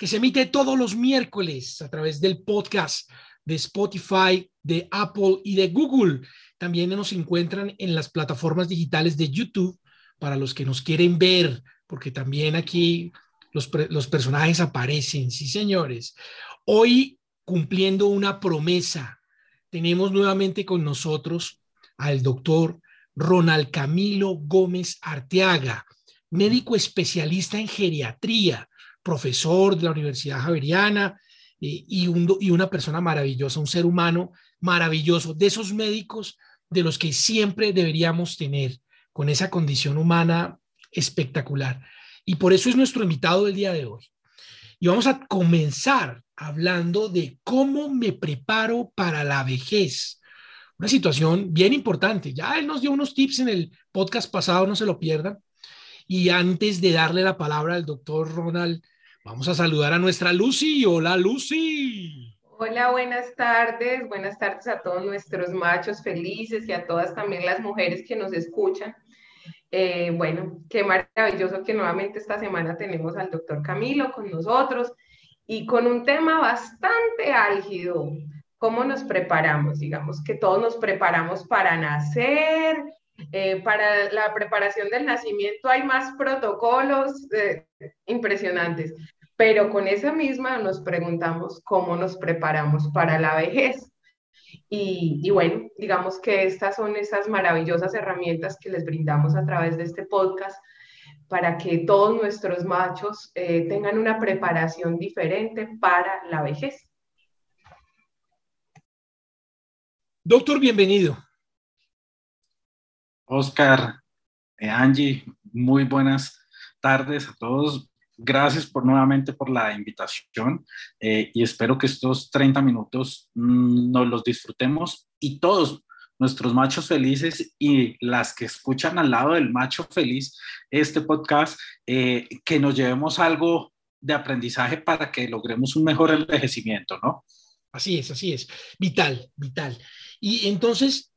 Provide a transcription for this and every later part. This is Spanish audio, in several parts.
que se emite todos los miércoles a través del podcast de Spotify, de Apple y de Google. También nos encuentran en las plataformas digitales de YouTube para los que nos quieren ver, porque también aquí los, personajes aparecen, sí señores. Hoy cumpliendo una promesa, tenemos nuevamente con nosotros al doctor Ronald Camilo Gómez Arteaga, médico especialista en geriatría, profesor de la Universidad Javeriana eh, y, y una persona maravillosa, un ser humano maravilloso, de esos médicos de los que siempre deberíamos tener, con esa condición humana espectacular. Y por eso es nuestro invitado del día de hoy. Y vamos a comenzar hablando de cómo me preparo para la vejez. Una situación bien importante. Ya él nos dio unos tips en el podcast pasado, no se lo pierdan. Y antes de darle la palabra al doctor Ronald, vamos a saludar a nuestra Lucy. Hola, Lucy. Hola, buenas tardes. Buenas tardes a todos nuestros machos felices y a todas también las mujeres que nos escuchan. Eh, bueno, qué maravilloso que nuevamente esta semana tenemos al doctor Camilo con nosotros y con un tema bastante álgido. ¿Cómo nos preparamos? Digamos que todos nos preparamos para nacer, eh, para la preparación del nacimiento hay más protocolos eh, impresionantes, pero con esa misma nos preguntamos cómo nos preparamos para la vejez. Y, bueno, digamos que estas son esas maravillosas herramientas que les brindamos a través de este podcast para que todos nuestros machos eh, tengan una preparación diferente para la vejez. Doctor, bienvenido. Oscar, eh, Angie, muy buenas tardes a todos. Gracias por nuevamente por la invitación eh, y espero que estos 30 minutos mm, nos los disfrutemos y todos nuestros machos felices y las que escuchan al lado del macho feliz este podcast, eh, que nos llevemos algo de aprendizaje para que logremos un mejor envejecimiento, ¿no? Así es, así es. Vital, vital. Y entonces,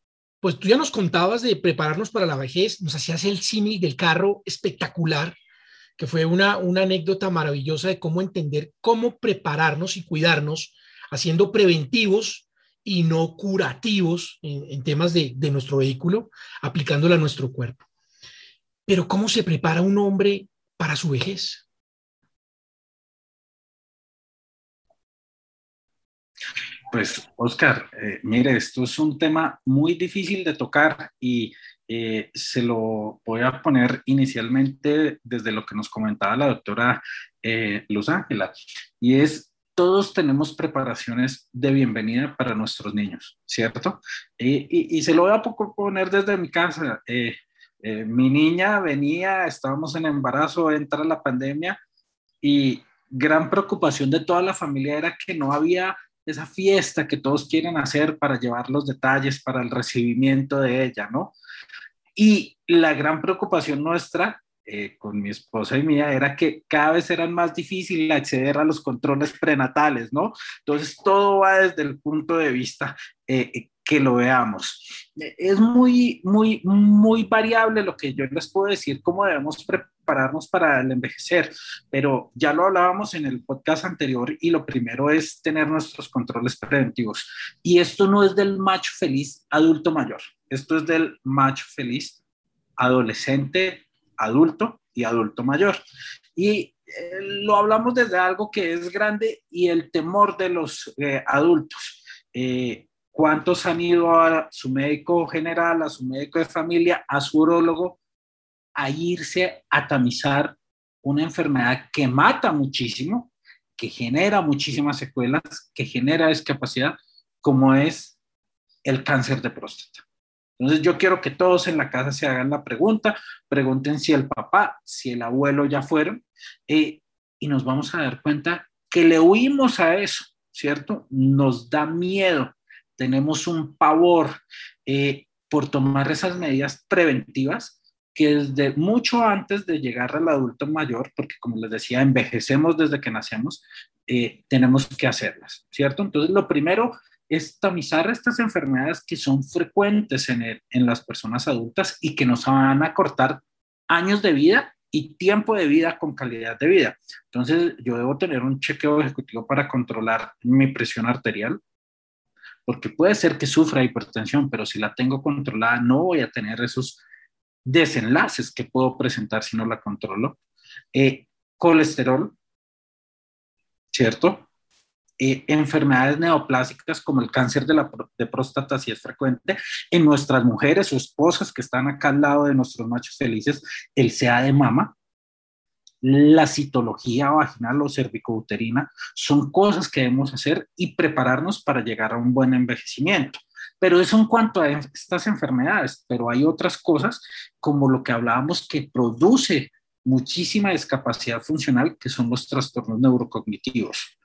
pues tú ya nos contabas de prepararnos para la vejez, nos hacías el símil del carro espectacular, que fue una, una anécdota maravillosa de cómo entender cómo prepararnos y cuidarnos, haciendo preventivos y no curativos en, temas de, de nuestro vehículo, aplicándolo a nuestro cuerpo. Pero ¿cómo se prepara un hombre para su vejez? Pues, Oscar, eh, mire, esto es un tema muy difícil de tocar y eh, se lo voy a poner inicialmente desde lo que nos comentaba la doctora eh, Luz Ángela, y es todos tenemos preparaciones de bienvenida para nuestros niños, ¿cierto? Y, y, se lo voy a poner desde mi casa. mi niña venía, estábamos en embarazo, entra la pandemia y gran preocupación de toda la familia era que no había esa fiesta que todos quieren hacer para llevar los detalles para el recibimiento de ella, ¿no? Y la gran preocupación nuestra eh, con mi esposa y mía era que cada vez era más difícil acceder a los controles prenatales, ¿no? Entonces todo va desde el punto de vista eh, que lo veamos. Es muy, muy, muy variable lo que yo les puedo decir, cómo debemos prepararnos para el envejecer, pero ya lo hablábamos en el podcast anterior y lo primero es tener nuestros controles preventivos. Y esto no es del macho feliz adulto mayor, esto es del macho feliz adolescente, adulto y adulto mayor. Y eh, lo hablamos desde algo que es grande y el temor de los eh, adultos. Eh, ¿Cuántos han ido a su médico general, a su médico de familia, a su urólogo, a irse a tamizar una enfermedad que mata muchísimo, que genera muchísimas secuelas, que genera discapacidad, como es el cáncer de próstata? Entonces yo quiero que todos en la casa se hagan la pregunta, pregunten si el papá, si el abuelo ya fueron, eh, y nos vamos a dar cuenta que le huimos a eso, ¿cierto? Nos da miedo, tenemos un pavor eh, por tomar esas medidas preventivas que desde mucho antes de llegar al adulto mayor, porque como les decía, envejecemos desde que nacemos, eh, tenemos que hacerlas, ¿cierto? Entonces, lo primero es tamizar estas enfermedades que son frecuentes en, en las personas adultas y que nos van a cortar años de vida y tiempo de vida con calidad de vida. Entonces, yo debo tener un chequeo ejecutivo para controlar mi presión arterial, porque puede ser que sufra hipertensión, pero si la tengo controlada, no voy a tener esos desenlaces que puedo presentar si no la controlo. Eh, colesterol, ¿cierto? Eh, enfermedades neoplásicas como el cáncer de, de próstata si es frecuente, en nuestras mujeres o esposas que están acá al lado de nuestros machos felices, el CA de mama, la citología vaginal o cervicouterina, son cosas que debemos hacer y prepararnos para llegar a un buen envejecimiento. Pero eso en cuanto a estas enfermedades, pero hay otras cosas como lo que hablábamos que produce muchísima discapacidad funcional, que son los trastornos neurocognitivos.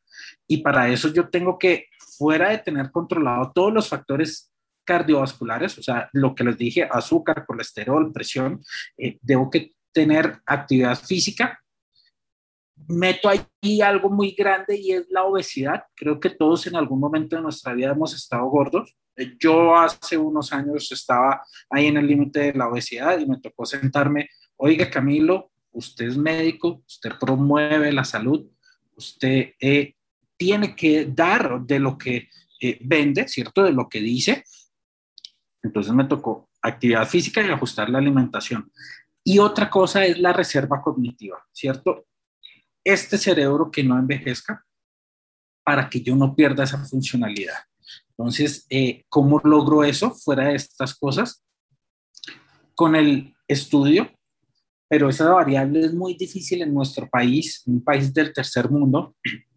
Y para eso yo tengo que, fuera de tener controlado todos los factores cardiovasculares, o sea, lo que les dije, azúcar, colesterol, presión, eh, debo que tener actividad física. Meto ahí algo muy grande y es la obesidad. Creo que todos en algún momento de nuestra vida hemos estado gordos. Eh, yo hace unos años estaba ahí en el límite de la obesidad y me tocó sentarme, oiga Camilo, usted es médico, usted promueve la salud, usted eh, tiene que dar de lo que eh, vende, ¿cierto? De lo que dice. Entonces me tocó actividad física y ajustar la alimentación. Y otra cosa es la reserva cognitiva, ¿cierto? Este cerebro que no envejezca para que yo no pierda esa funcionalidad. Entonces, eh, ¿cómo logro eso fuera de estas cosas? Con el estudio, pero esa variable es muy difícil en nuestro país, un país del tercer mundo,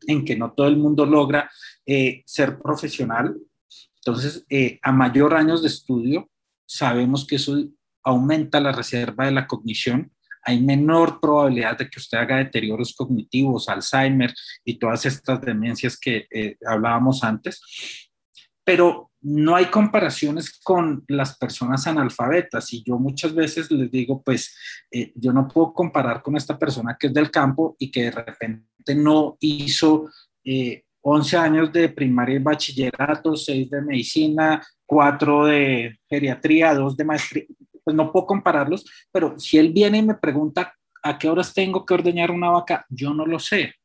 en que no todo el mundo logra eh, ser profesional. Entonces, eh, a mayor años de estudio, sabemos que eso aumenta la reserva de la cognición, hay menor probabilidad de que usted haga deterioros cognitivos, Alzheimer y todas estas demencias que eh, hablábamos antes. Pero no hay comparaciones con las personas analfabetas y yo muchas veces les digo, pues eh, yo no puedo comparar con esta persona que es del campo y que de repente no hizo 11 eh, años de primaria y bachillerato, 6 de medicina, 4 de geriatría, 2 de maestría, pues no puedo compararlos, pero si él viene y me pregunta a qué horas tengo que ordeñar una vaca, yo no lo sé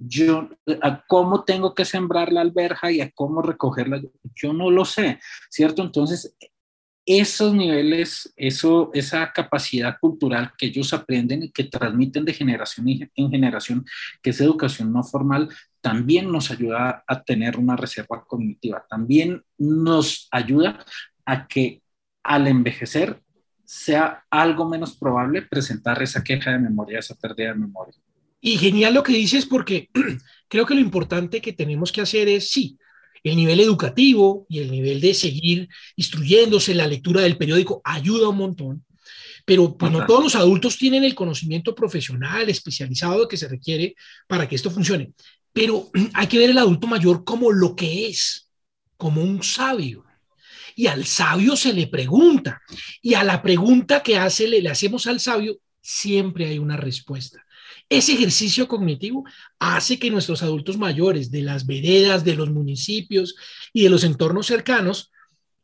yo a cómo tengo que sembrar la alberja y a cómo recogerla, yo no lo sé, ¿cierto? Entonces, esos niveles, eso, esa capacidad cultural que ellos aprenden y que transmiten de generación en generación, que es educación no formal, también nos ayuda a tener una reserva cognitiva, también nos ayuda a que al envejecer sea algo menos probable presentar esa queja de memoria, esa pérdida de memoria. Y genial lo que dices porque creo que lo importante que tenemos que hacer es, sí, el nivel educativo y el nivel de seguir instruyéndose, la lectura del periódico ayuda un montón, pero pues no todos los adultos tienen el conocimiento profesional especializado que se requiere para que esto funcione. Pero hay que ver el adulto mayor como lo que es, como un sabio. Y al sabio se le pregunta, y a la pregunta que hace, le, le hacemos al sabio, siempre hay una respuesta. Ese ejercicio cognitivo hace que nuestros adultos mayores de las veredas, de los municipios y de los entornos cercanos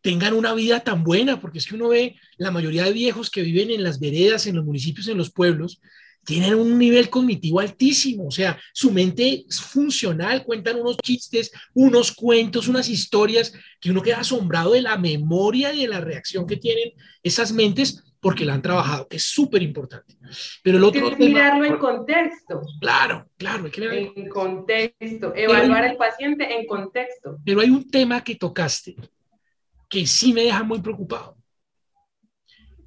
tengan una vida tan buena, porque es que uno ve la mayoría de viejos que viven en las veredas, en los municipios, en los pueblos, tienen un nivel cognitivo altísimo, o sea, su mente es funcional, cuentan unos chistes, unos cuentos, unas historias que uno queda asombrado de la memoria y de la reacción que tienen esas mentes porque la han trabajado, que es súper importante. Pero el otro hay que mirarlo en contexto. Claro, claro, hay que mirarlo en contexto, evaluar al paciente en contexto. Pero hay un tema que tocaste que sí me deja muy preocupado,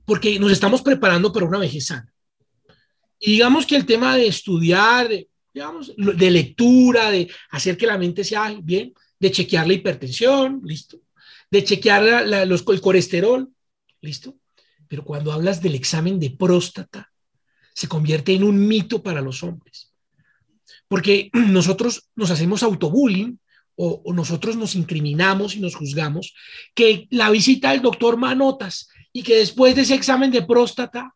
porque nos estamos preparando para una vejez sana. Y digamos que el tema de estudiar, digamos, de lectura, de hacer que la mente sea bien, de chequear la hipertensión, listo, de chequear los, el colesterol, listo pero cuando hablas del examen de próstata, se convierte en un mito para los hombres. porque nosotros nos hacemos autobullying o, o, nosotros nos incriminamos y nos juzgamos, que la visita del doctor Manotas y que después de ese examen de próstata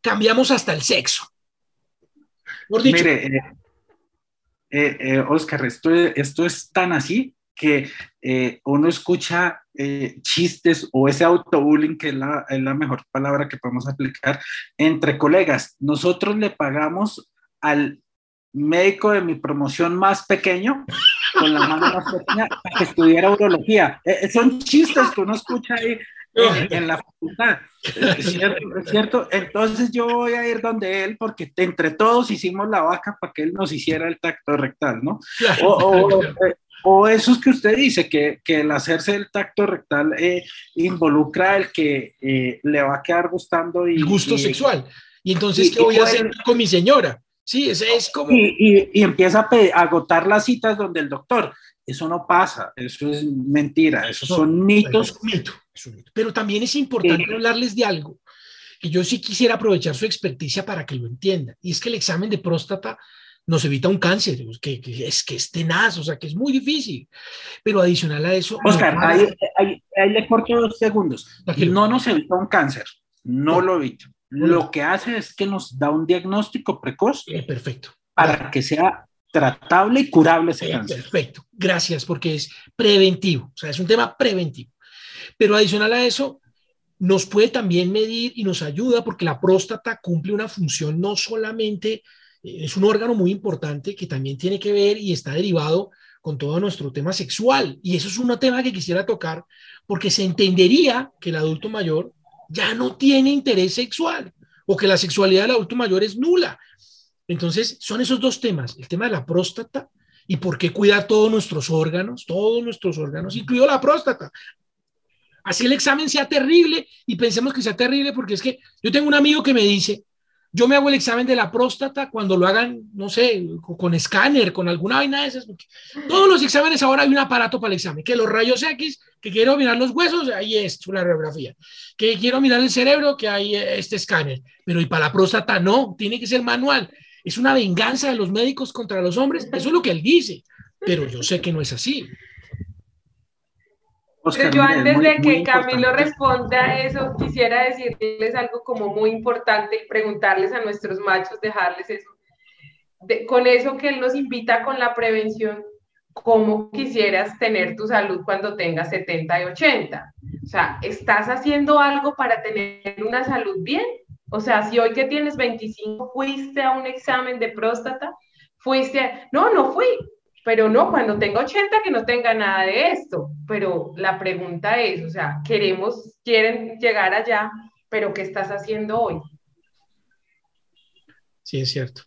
cambiamos hasta el sexo. Mire, eh, eh, eh, Oscar, esto, esto es tan así que uno escucha chistes o ese autobullying, que es la, es la, mejor palabra que podemos aplicar, entre colegas. Nosotros le pagamos al médico de mi promoción más pequeño, con la mano más pequeña, para que estudiara urología. Son chistes que uno escucha ahí en, en, la facultad. ¿Es cierto? ¿Es cierto? Entonces yo voy a ir donde él porque entre todos hicimos la vaca para que él nos hiciera el tacto rectal, ¿no? O, o, o eso es que usted dice, que, que el hacerse el tacto rectal eh, involucra el que eh, le va a quedar gustando. Y, el gusto y, sexual. Y entonces, y, ¿qué voy a hacer con mi señora? Sí, es, es como... Y, empieza a, a, agotar las citas donde el doctor. Eso no pasa, eso es mentira, esos son mitos. Es mito, Pero también es importante sí. hablarles de algo que yo sí quisiera aprovechar su experticia para que lo entiendan. Y es que el examen de próstata nos evita un cáncer, que, que, es que es tenaz, o sea, que es muy difícil. Pero adicional a eso... Oscar, no ahí, ahí, ahí, le corto dos segundos. Tranquilo. No nos evita un cáncer, no, no. lo evita. Lo que hace es que nos da un diagnóstico precoz. Eh, perfecto. Para claro. que sea tratable y curable ese eh, cáncer. Perfecto, gracias, porque es preventivo, o sea, es un tema preventivo. Pero adicional a eso, nos puede también medir y nos ayuda porque la próstata cumple una función no solamente es un órgano muy importante que también tiene que ver y está derivado con todo nuestro tema sexual. Y eso es un tema que quisiera tocar porque se entendería que el adulto mayor ya no tiene interés sexual o que la sexualidad del adulto mayor es nula. Entonces, son esos dos temas, el tema de la próstata y por qué cuidar todos nuestros órganos, todos nuestros órganos, incluido la próstata. Así el examen sea terrible y pensemos que sea terrible porque es que yo tengo un amigo que me dice, yo me hago el examen de la próstata cuando lo hagan, no sé, con escáner, con alguna vaina de esas. Todos los exámenes ahora hay un aparato para el examen, que los rayos X, que quiero mirar los huesos, ahí es la radiografía. Que quiero mirar el cerebro, que hay este escáner. Pero y para la próstata no, tiene que ser manual. Es una venganza de los médicos contra los hombres. Eso es lo que él dice. Pero yo sé que no es así. Oscar, yo antes muy, de que Camilo responda eso, quisiera decirles algo como muy importante y preguntarles a nuestros machos, dejarles eso. De, con eso que él nos invita con la prevención, ¿cómo quisieras tener tu salud cuando tengas 70 y 80? O sea, ¿estás haciendo algo para tener una salud bien? O sea, si hoy que tienes 25 fuiste a un examen de próstata, fuiste, a... no, no fui, pero no, cuando tenga 80 que no tenga nada de esto. Pero la pregunta es, o sea, queremos, quieren llegar allá, pero ¿qué estás haciendo hoy? Sí, es cierto.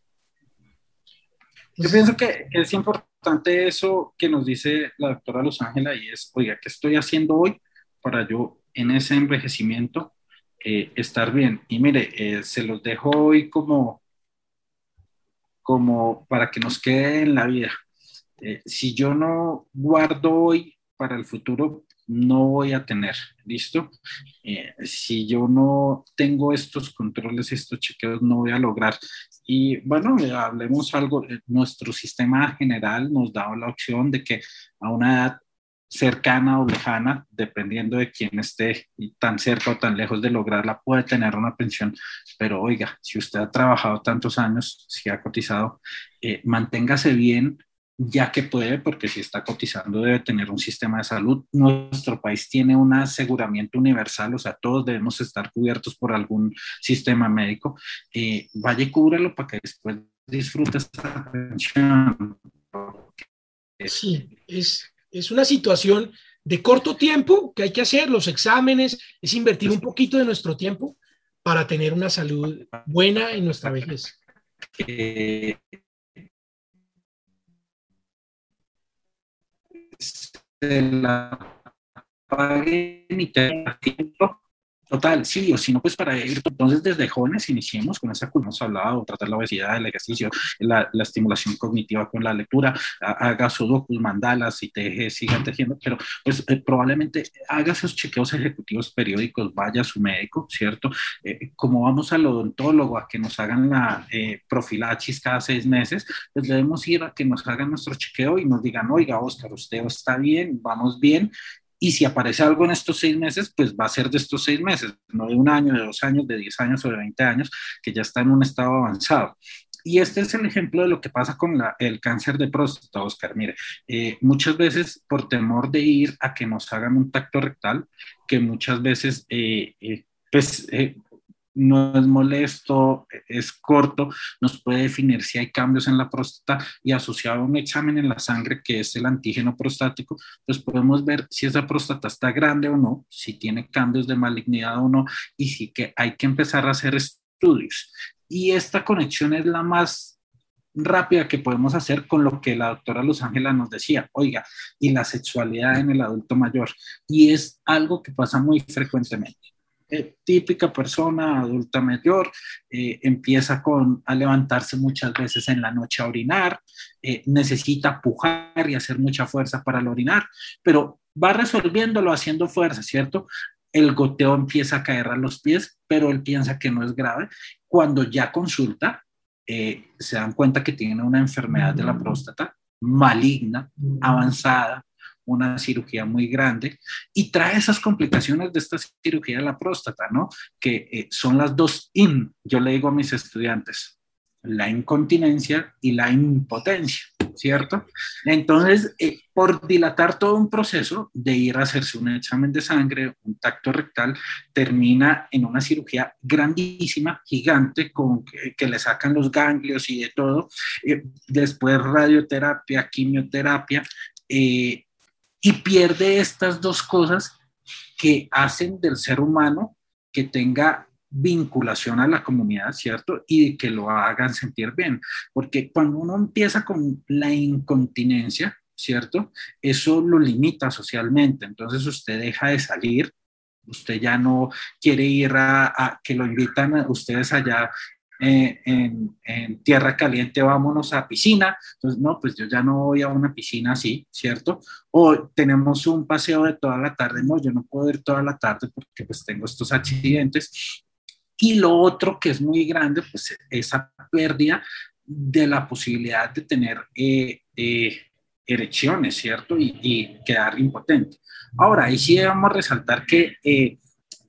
Yo pienso que es importante eso que nos dice la doctora Los Ángeles y es, oiga, ¿qué estoy haciendo hoy para yo en ese envejecimiento eh, estar bien? Y mire, eh, se los dejo hoy como, como para que nos quede en la vida eh, si yo no guardo hoy para el futuro, no voy a tener, ¿listo? Eh, si yo no tengo estos controles, estos chequeos, no voy a lograr. Y bueno, eh, hablemos algo, nuestro sistema general nos da la opción de que a una edad cercana o lejana, dependiendo de quién esté tan cerca o tan lejos de lograrla, puede tener una pensión. Pero oiga, si usted ha trabajado tantos años, si ha cotizado, eh, manténgase bien, ya que puede, porque si está cotizando debe tener un sistema de salud. Nuestro país tiene un aseguramiento universal, o sea, todos debemos estar cubiertos por algún sistema médico. Eh, vaya y cúbrelo para que después disfrute esa pensión. Sí, es, es una situación de corto tiempo que hay que hacer, los exámenes, es invertir un poquito de nuestro tiempo para tener una salud buena en nuestra vejez. Eh, se la paguen y tiempo Total, sí, o si no, pues para ir, entonces desde jóvenes iniciemos con esa cultura, hemos hablado, tratar la obesidad, el ejercicio, la, la estimulación cognitiva con la lectura, haga sudokus, mandalas y teje, siga tejiendo, pero pues eh, probablemente haga esos chequeos ejecutivos periódicos, vaya a su médico, ¿cierto? Eh, como vamos al odontólogo a que nos hagan la eh, profilaxis cada seis meses, pues debemos ir a que nos hagan nuestro chequeo y nos digan, oiga, Oscar, usted está bien, vamos bien, y si aparece algo en estos seis meses, pues va a ser de estos seis meses, no de un año, de dos años, de diez años o de veinte años, que ya está en un estado avanzado. Y este es el ejemplo de lo que pasa con el cáncer de próstata, Oscar. Mire, eh, muchas veces por temor de ir a que nos hagan un tacto rectal, que muchas veces eh, eh, pues no es molesto, es corto, nos puede definir si hay cambios en la próstata y asociado a un examen en la sangre que es el antígeno prostático, pues podemos ver si esa próstata está grande o no, si tiene cambios de malignidad o no y si que hay que empezar a hacer estudios. Y esta conexión es la más rápida que podemos hacer con lo que la doctora Luz Ángela nos decía, oiga, y la sexualidad en el adulto mayor. Y es algo que pasa muy frecuentemente eh, típica persona adulta mayor, eh, empieza con, a levantarse muchas veces en la noche a orinar, eh, necesita pujar y hacer mucha fuerza para el orinar, pero va resolviéndolo haciendo fuerza, ¿cierto? El goteo empieza a caer a los pies, pero él piensa que no es grave. Cuando ya consulta, se dan cuenta que tiene una enfermedad de la próstata maligna, avanzada, una cirugía muy grande y trae esas complicaciones de esta cirugía de la próstata, ¿no? Que eh, son las dos IN, yo le digo a mis estudiantes, la incontinencia y la impotencia, ¿cierto? Entonces, eh, por dilatar todo un proceso de ir a hacerse un examen de sangre, un tacto rectal, termina en una cirugía grandísima, gigante, con que, le sacan los ganglios y de todo, eh, después radioterapia, quimioterapia, y pierde estas dos cosas que hacen del ser humano que tenga vinculación a la comunidad, ¿cierto? Y que lo hagan sentir bien. Porque cuando uno empieza con la incontinencia, ¿cierto? Eso lo limita socialmente. Entonces usted deja de salir, usted ya no quiere ir a, que lo invitan a ustedes allá eh, en, tierra caliente vámonos a piscina. Entonces, no, pues yo ya no voy a una piscina así, ¿cierto? O tenemos un paseo de toda la tarde, no, yo no puedo ir toda la tarde porque pues tengo estos accidentes. Y lo otro que es muy grande, pues esa pérdida de la posibilidad de tener eh, eh, erecciones, ¿cierto? Y, quedar impotente. Ahora, ahí sí debemos resaltar que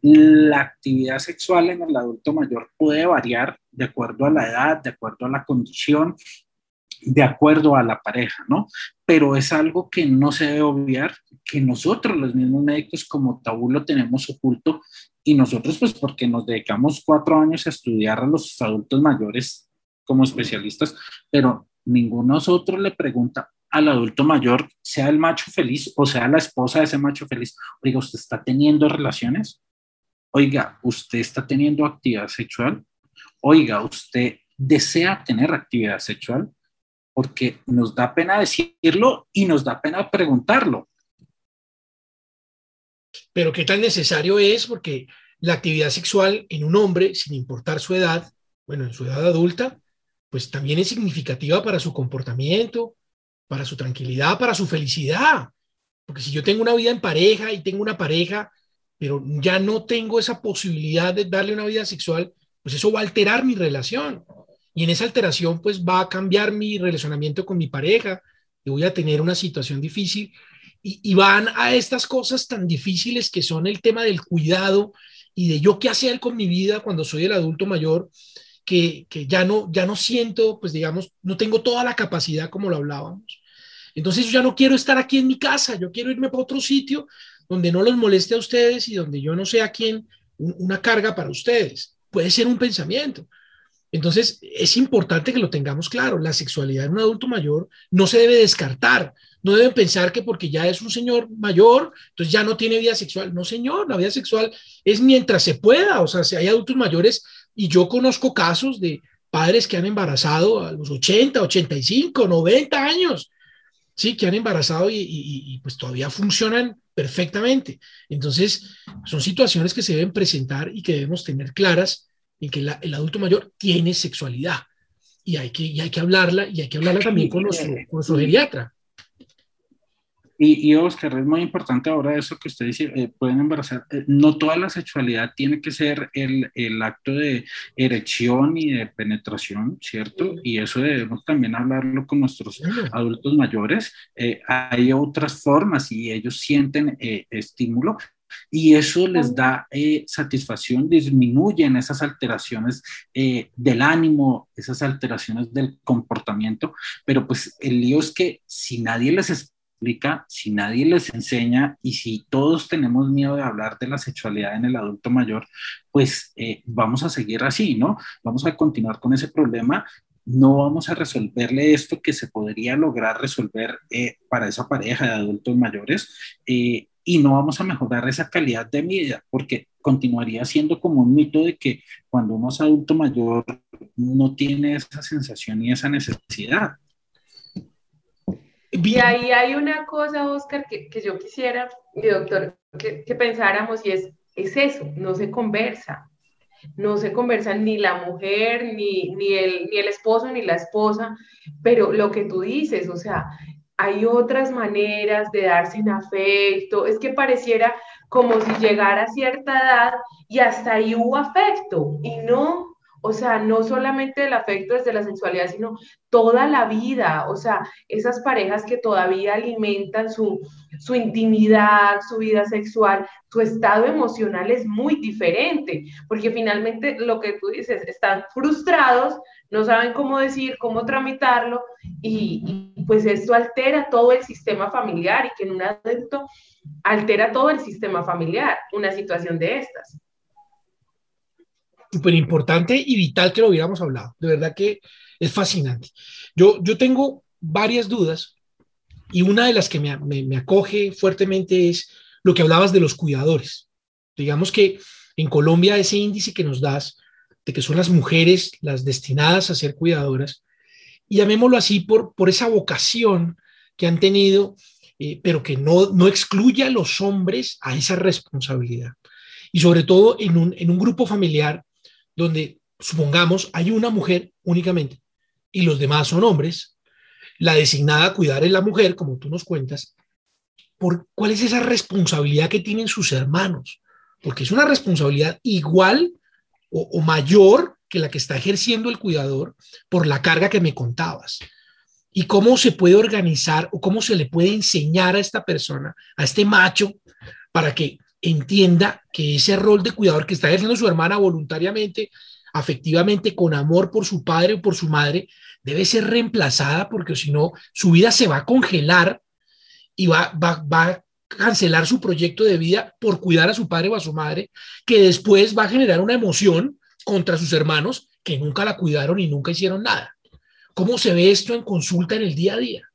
la actividad sexual en el adulto mayor puede variar de acuerdo a la edad, de acuerdo a la condición, de acuerdo a la pareja, ¿no? Pero es algo que no se debe obviar, que nosotros los mismos médicos como tabú lo tenemos oculto y nosotros pues porque nos dedicamos cuatro años a estudiar a los adultos mayores como especialistas, pero ninguno de nosotros le pregunta al adulto mayor, sea el macho feliz o sea la esposa de ese macho feliz, oiga, ¿usted está teniendo relaciones? Oiga, ¿usted está teniendo actividad sexual? Oiga, ¿usted desea tener actividad sexual? Porque nos da pena decirlo y nos da pena preguntarlo. Pero qué tan necesario es porque la actividad sexual en un hombre, sin importar su edad, bueno, en su edad adulta, pues también es significativa para su comportamiento, para su tranquilidad, para su felicidad. Porque si yo tengo una vida en pareja y tengo una pareja pero ya no tengo esa posibilidad de darle una vida sexual, pues eso va a alterar mi relación. Y en esa alteración, pues va a cambiar mi relacionamiento con mi pareja y voy a tener una situación difícil. Y, van a estas cosas tan difíciles que son el tema del cuidado y de yo qué hacer con mi vida cuando soy el adulto mayor, que, que ya, no, ya no siento, pues digamos, no tengo toda la capacidad como lo hablábamos. Entonces yo ya no quiero estar aquí en mi casa, yo quiero irme para otro sitio donde no los moleste a ustedes y donde yo no sea quien una carga para ustedes. Puede ser un pensamiento. Entonces, es importante que lo tengamos claro. La sexualidad en un adulto mayor no se debe descartar. No deben pensar que porque ya es un señor mayor, entonces ya no tiene vida sexual. No, señor, la vida sexual es mientras se pueda. O sea, si hay adultos mayores, y yo conozco casos de padres que han embarazado a los 80, 85, 90 años sí, que han embarazado y, pues todavía funcionan perfectamente. Entonces, son situaciones que se deben presentar y que debemos tener claras en que el adulto mayor tiene sexualidad y hay que, y hay que hablarla y hay que hablarla también con nuestro, con nuestro geriatra. Y, Oscar, es muy importante ahora eso que usted dice, eh, pueden embarazar. Eh, no toda la sexualidad tiene que ser el, el, acto de erección y de penetración, ¿cierto? Y eso debemos también hablarlo con nuestros adultos mayores. Eh, hay otras formas y ellos sienten estímulo y eso les da satisfacción, disminuyen esas alteraciones del ánimo, esas alteraciones del comportamiento, pero pues el lío es que si nadie les si nadie les enseña y si todos tenemos miedo de hablar de la sexualidad en el adulto mayor, pues eh, vamos a seguir así, ¿no? Vamos a continuar con ese problema. No vamos a resolverle esto que se podría lograr resolver eh, para esa pareja de adultos mayores eh, y no vamos a mejorar esa calidad de vida porque continuaría siendo como un mito de que cuando uno es adulto mayor no tiene esa sensación y esa necesidad. Y ahí hay una cosa, Oscar, que, que yo quisiera, mi doctor, que, que, pensáramos y es, es eso, no se conversa. No se conversa ni la mujer, ni, ni, el, ni el esposo, ni la esposa, pero lo que tú dices, o sea, hay otras maneras de darse en afecto, es que pareciera como si llegara a cierta edad y hasta ahí hubo afecto, y no, o sea, no solamente el afecto desde la sexualidad, sino toda la vida. O sea, esas parejas que todavía alimentan su, su intimidad, su vida sexual, su estado emocional es muy diferente, porque finalmente lo que tú dices, están frustrados, no saben cómo decir, cómo tramitarlo, y, y pues esto altera todo el sistema familiar y que en un adulto altera todo el sistema familiar, una situación de estas súper importante y vital que lo hubiéramos hablado. De verdad que es fascinante. Yo, yo tengo varias dudas y una de las que me, me, acoge fuertemente es lo que hablabas de los cuidadores. Digamos que en Colombia ese índice que nos das de que son las mujeres las destinadas a ser cuidadoras, y llamémoslo así por, por esa vocación que han tenido, eh, pero que no, no excluye a los hombres a esa responsabilidad. Y sobre todo en un, en un grupo familiar donde supongamos hay una mujer únicamente y los demás son hombres, la designada a cuidar es la mujer, como tú nos cuentas, ¿por cuál es esa responsabilidad que tienen sus hermanos? Porque es una responsabilidad igual o, mayor que la que está ejerciendo el cuidador por la carga que me contabas. ¿Y cómo se puede organizar o cómo se le puede enseñar a esta persona, a este macho, para que entienda que ese rol de cuidador que está ejerciendo su hermana voluntariamente, afectivamente, con amor por su padre o por su madre, debe ser reemplazada porque si no, su vida se va a congelar y va, va, va a cancelar su proyecto de vida por cuidar a su padre o a su madre, que después va a generar una emoción contra sus hermanos que nunca la cuidaron y nunca hicieron nada. ¿Cómo se ve esto en consulta en el día a día?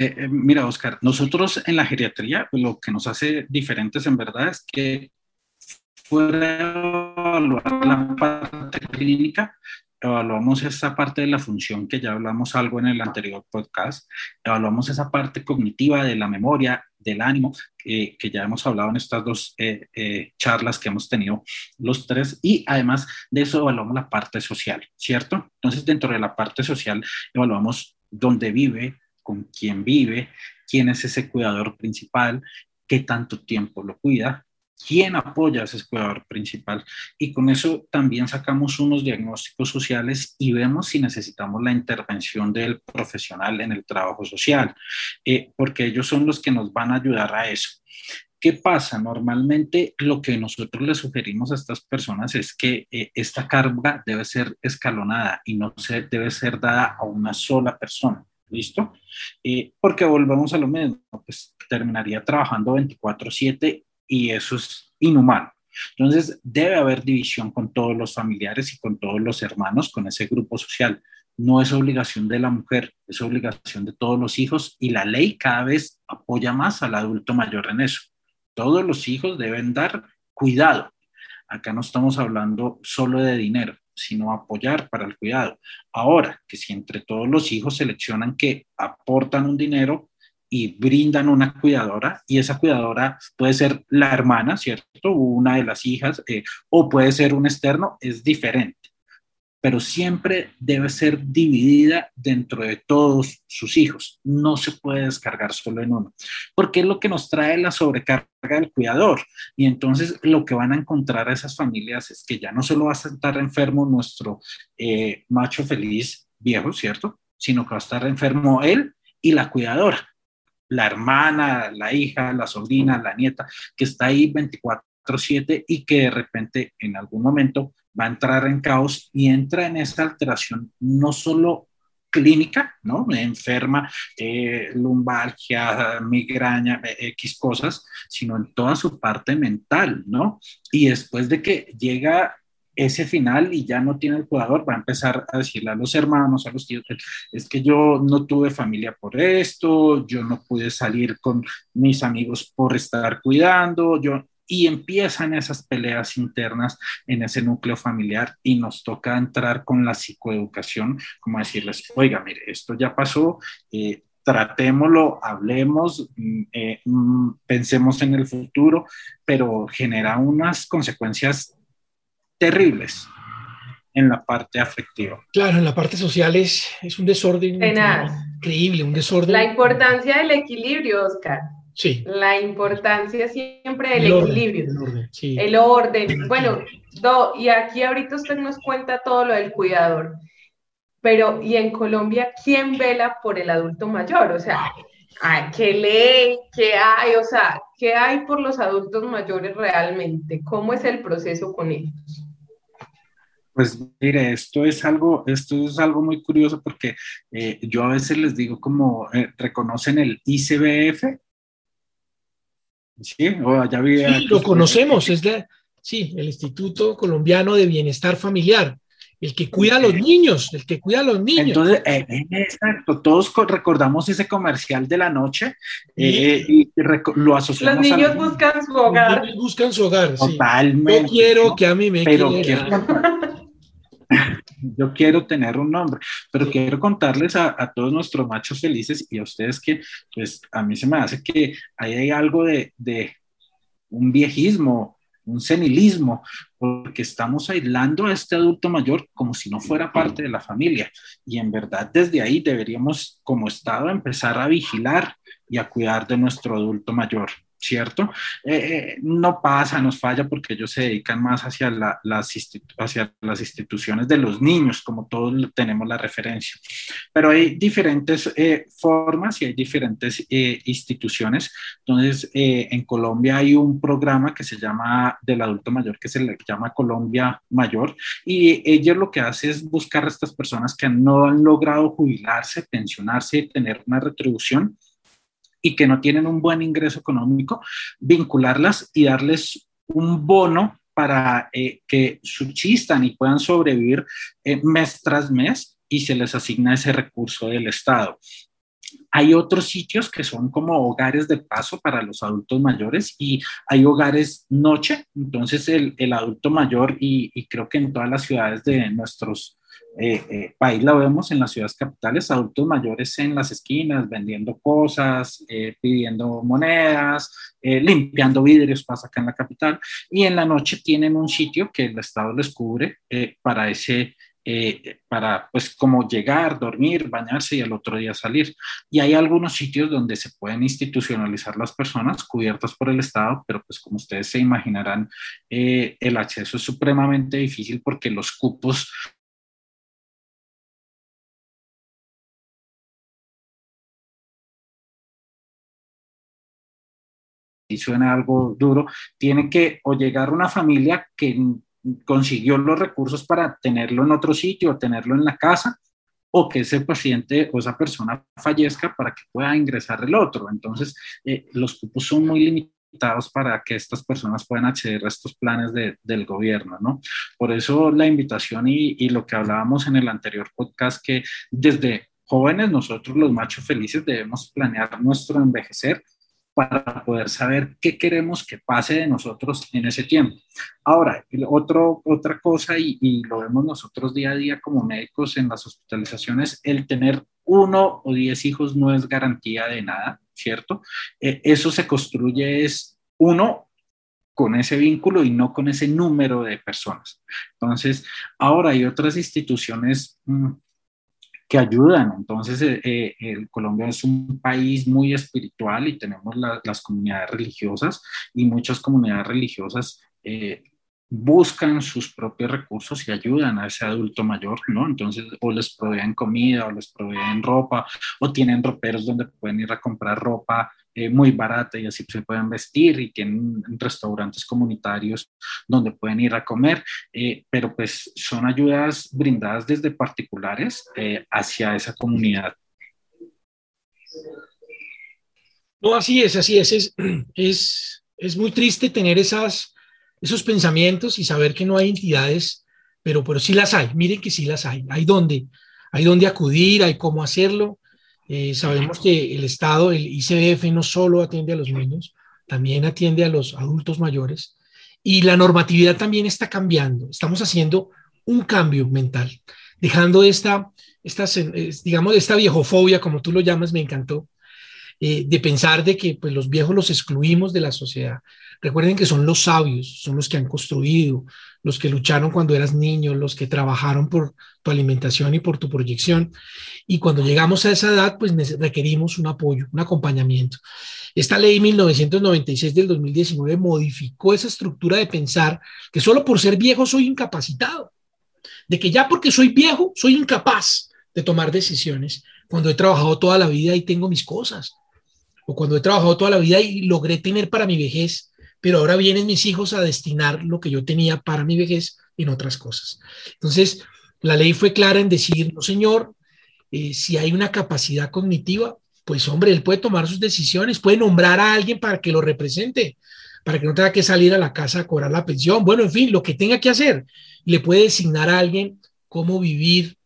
Eh, eh, mira, Oscar, nosotros en la geriatría pues, lo que nos hace diferentes en verdad es que fuera evaluar la parte clínica, evaluamos esa parte de la función que ya hablamos algo en el anterior podcast, evaluamos esa parte cognitiva de la memoria, del ánimo, que ya hemos hablado en estas dos eh, charlas que hemos tenido los tres, y además de eso evaluamos la parte social, ¿cierto? Entonces, dentro de la parte social, evaluamos dónde vive, con quién vive, quién es ese cuidador principal, qué tanto tiempo lo cuida, quién apoya a ese cuidador principal. Y con eso también sacamos unos diagnósticos sociales y vemos si necesitamos la intervención del profesional en el trabajo social, eh, porque ellos son los que nos van a ayudar a eso. ¿Qué pasa? Normalmente lo que nosotros le sugerimos a estas personas es que eh, esta carga debe ser escalonada y no se, debe ser dada a una sola persona. ¿Listo? Porque volvemos a lo mismo, pues terminaría trabajando 24/7 y eso es inhumano. Entonces, debe haber división con todos los familiares y con todos los hermanos, con ese grupo social. No es obligación de la mujer, es obligación de todos los hijos y la ley cada vez apoya más al adulto mayor en eso. Todos los hijos deben dar cuidado. Acá no estamos hablando solo de dinero, sino apoyar para el cuidado. Ahora, que si entre todos los hijos seleccionan que aportan un dinero, y brindan una cuidadora y esa cuidadora puede ser la hermana, ¿cierto? Una de las hijas eh, o puede ser un externo, es diferente, pero siempre debe ser dividida dentro de todos sus hijos. No se puede descargar solo en uno, porque es lo que nos trae la sobrecarga del cuidador. Y entonces lo que van a encontrar a esas familias es que ya no solo va a estar enfermo nuestro eh, macho feliz viejo, ¿cierto? Sino que va a estar enfermo él y la cuidadora la hermana, la hija, la sobrina, la nieta, que está ahí 24/7 y que de repente en algún momento va a entrar en caos y entra en esa alteración no solo clínica, ¿no? Enferma, eh, lumbalgia, migraña, X cosas, sino en toda su parte mental, ¿no? Y después de que llega ese final y ya no tiene el jugador, va a empezar a decirle a los hermanos, a los tíos, es que yo no tuve familia por esto, yo no pude salir con mis amigos por estar cuidando, yo, y empiezan esas peleas internas en ese núcleo familiar y nos toca entrar con la psicoeducación, como decirles, oiga, mire, esto ya pasó, eh, tratémoslo, hablemos, mm, eh, mm, pensemos en el futuro, pero genera unas consecuencias terribles en la parte afectiva. Claro, en la parte social es, es un desorden increíble, un desorden. La importancia del equilibrio, Oscar. Sí. La importancia siempre del equilibrio. el orden, sí. El orden. Bueno, y aquí ahorita usted nos cuenta todo lo del cuidador. Pero, ¿y en Colombia quién vela por el adulto mayor? O sea, ¿qué ley? ¿Qué hay? O sea, ¿qué hay por los adultos mayores realmente? ¿Cómo es el proceso con ellos? Pues mire, esto es algo, esto es algo muy curioso porque eh, yo a veces les digo como, eh, ¿reconocen el ICBF? Sí, o ya sí, lo conocemos, es de, sí, el Instituto Colombiano de Bienestar Familiar, el que cuida a los niños, el que cuida a los niños. Entonces, eh, exacto, todos recordamos ese comercial de la noche y lo asociamos. Los niños buscan su hogar. Los niños buscan su hogar. Totalmente. Yo quiero que a mí me Pero yo quiero tener un nombre, pero quiero contarles a, todos nuestros machos felices y a ustedes que, pues, a mí se me hace que hay algo de, de un viejismo, un senilismo, porque estamos aislando a este adulto mayor como si no fuera parte de la familia. Y en verdad desde ahí deberíamos como Estado empezar a vigilar y a cuidar de nuestro adulto mayor. ¿Cierto? Eh, eh, no pasa, nos falla porque ellos se dedican más hacia, las instituciones de los niños, como todos tenemos la referencia. Pero hay diferentes eh, formas y hay diferentes instituciones. Entonces, en Colombia hay un programa que se llama del adulto mayor, que se le llama Colombia Mayor, y ellos lo que hace es buscar a estas personas que no han logrado jubilarse, pensionarse y tener una retribución y que no tienen un buen ingreso económico, vincularlas y darles un bono para eh, que subsistan y puedan sobrevivir eh, mes tras mes y se les asigna ese recurso del Estado. Hay otros sitios que son como hogares de paso para los adultos mayores y hay hogares noche, entonces el, el adulto mayor y, y, creo que en todas las ciudades de nuestros eh, eh, país la vemos en las ciudades capitales, adultos mayores en las esquinas vendiendo cosas, eh, pidiendo monedas, limpiando vidrios, pasa acá en la capital, y en la noche tienen un sitio que el Estado les cubre para ese para pues como llegar, dormir, bañarse y al otro día salir. Y hay algunos sitios donde se pueden institucionalizar las personas cubiertas por el Estado, pero pues como ustedes se imaginarán, el acceso es supremamente difícil porque los cupos y suena algo duro, tiene que o llegar una familia que consiguió los recursos para tenerlo en otro sitio, tenerlo en la casa, o que ese paciente o esa persona fallezca para que pueda ingresar el otro. Entonces, eh, los cupos son muy limitados para que estas personas puedan acceder a estos planes de, del gobierno, ¿no? Por eso la invitación y, y lo que hablábamos en el anterior podcast, que desde jóvenes nosotros los machos felices debemos planear nuestro envejecer para poder saber qué queremos que pase de nosotros en ese tiempo. Ahora, otro, otra cosa, y, lo vemos nosotros día a día como médicos en las hospitalizaciones, el tener uno o diez hijos no es garantía de nada, ¿cierto? Eh, eso se construye es uno con ese vínculo y no con ese número de personas. Entonces, ahora hay otras instituciones mm, que ayudan. Entonces, eh, eh, el Colombia es un país muy espiritual y tenemos las comunidades religiosas y muchas comunidades religiosas eh, buscan sus propios recursos y ayudan a ese adulto mayor, ¿no? Entonces, o les proveen comida, o les proveen ropa, o tienen roperos donde pueden ir a comprar ropa eh, muy barata y así se pueden vestir y tienen restaurantes comunitarios donde pueden ir a comer, eh, pero pues son ayudas brindadas desde particulares eh, hacia esa comunidad. No, así es, así es. Es, es, es muy triste tener esas, esos pensamientos y saber que no hay entidades, pero, pero sí las hay. Miren que sí las hay. Hay donde, hay donde acudir, hay cómo hacerlo. Eh, sabemos que el Estado, el ICBF, no solo atiende a los niños, también atiende a los adultos mayores y la normatividad también está cambiando. Estamos haciendo un cambio mental, dejando esta, esta digamos, esta viejofobia, como tú lo llamas, me encantó, eh, de pensar de que pues, los viejos los excluimos de la sociedad. Recuerden que son los sabios, son los que han construido, los que lucharon cuando eras niño, los que trabajaron por tu alimentación y por tu proyección. Y cuando llegamos a esa edad, pues requerimos un apoyo, un acompañamiento. Esta ley 1996 del 2019 modificó esa estructura de pensar que solo por ser viejo soy incapacitado, de que ya porque soy viejo soy incapaz de tomar decisiones cuando he trabajado toda la vida y tengo mis cosas, o cuando he trabajado toda la vida y logré tener para mi vejez pero ahora vienen mis hijos a destinar lo que yo tenía para mi vejez en otras cosas. Entonces, la ley fue clara en decir, no, señor, eh, si hay una capacidad cognitiva, pues hombre, él puede tomar sus decisiones, puede nombrar a alguien para que lo represente, para que no tenga que salir a la casa a cobrar la pensión, bueno, en fin, lo que tenga que hacer. Le puede designar a alguien cómo vivir,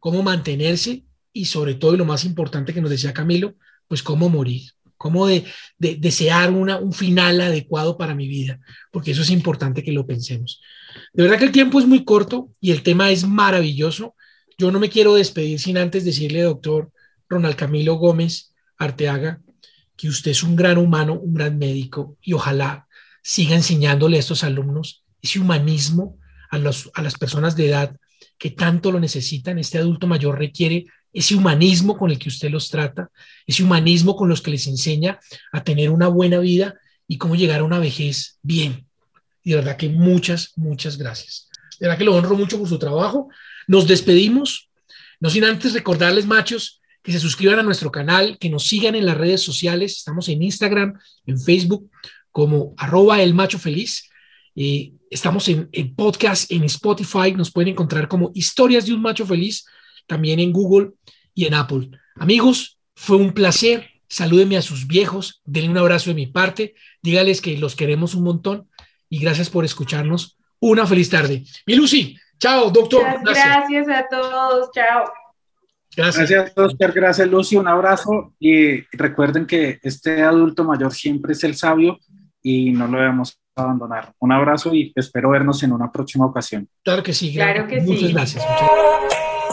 cómo mantenerse y sobre todo, y lo más importante que nos decía Camilo, pues cómo morir cómo de, desear un final adecuado para mi vida, porque eso es importante que lo pensemos. De verdad que el tiempo es muy corto y el tema es maravilloso. Yo no me quiero despedir sin antes decirle, doctor Ronald Camilo Gómez Arteaga, que usted es un gran humano, un gran médico y ojalá siga enseñándole a estos alumnos ese humanismo a, a las personas de edad que tanto lo necesitan. Este adulto mayor requiere ese humanismo con el que usted los trata, ese humanismo con los que les enseña a tener una buena vida y cómo llegar a una vejez bien. Y de verdad que muchas, muchas gracias. De verdad que lo honro mucho por su trabajo. Nos despedimos, no sin antes recordarles, machos, que se suscriban a nuestro canal, que nos sigan en las redes sociales. Estamos en Instagram, en Facebook, como arroba el macho feliz. Eh, estamos en, en podcast, en Spotify, nos pueden encontrar como historias de un macho feliz también en Google y en Apple. Amigos, fue un placer. Salúdenme a sus viejos, denle un abrazo de mi parte, dígales que los queremos un montón y gracias por escucharnos. Una feliz tarde. Mi Lucy, chao, doctor. Gracias, a todos, chao. Gracias. Gracias, Oscar. Gracias, Lucy. Un abrazo. Y recuerden que este adulto mayor siempre es el sabio y no lo debemos abandonar. Un abrazo y espero vernos en una próxima ocasión. Claro que sí. Claro que Muchas sí. gracias. Muchas gracias.